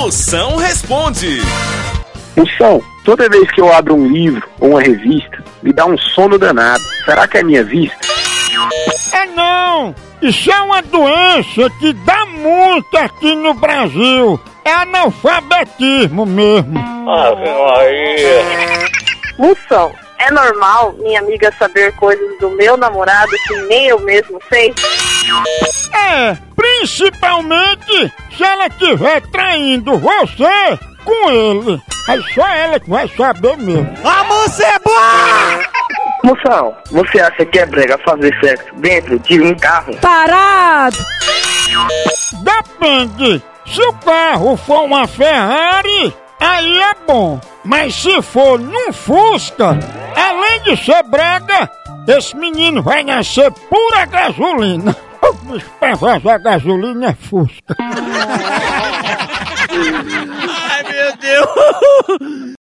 Moção responde. Moção, toda vez que eu abro um livro ou uma revista, me dá um sono danado. Será que é minha vista? É não! Isso é uma doença que dá muito aqui no Brasil. É analfabetismo mesmo. Moção, é normal minha amiga saber coisas do meu namorado que nem eu mesmo sei? É, principalmente se ela estiver traindo você com ele. Aí só ela que vai saber mesmo. A moça é boa! Moção, você acha que é brega fazer sexo dentro de um carro? Parado! Depende. Se o carro for uma Ferrari, aí é bom. Mas se for num Fusca, além de ser brega, esse menino vai nascer pura gasolina. O bicho pra vazar gasolina é Fusca. Ai, meu Deus!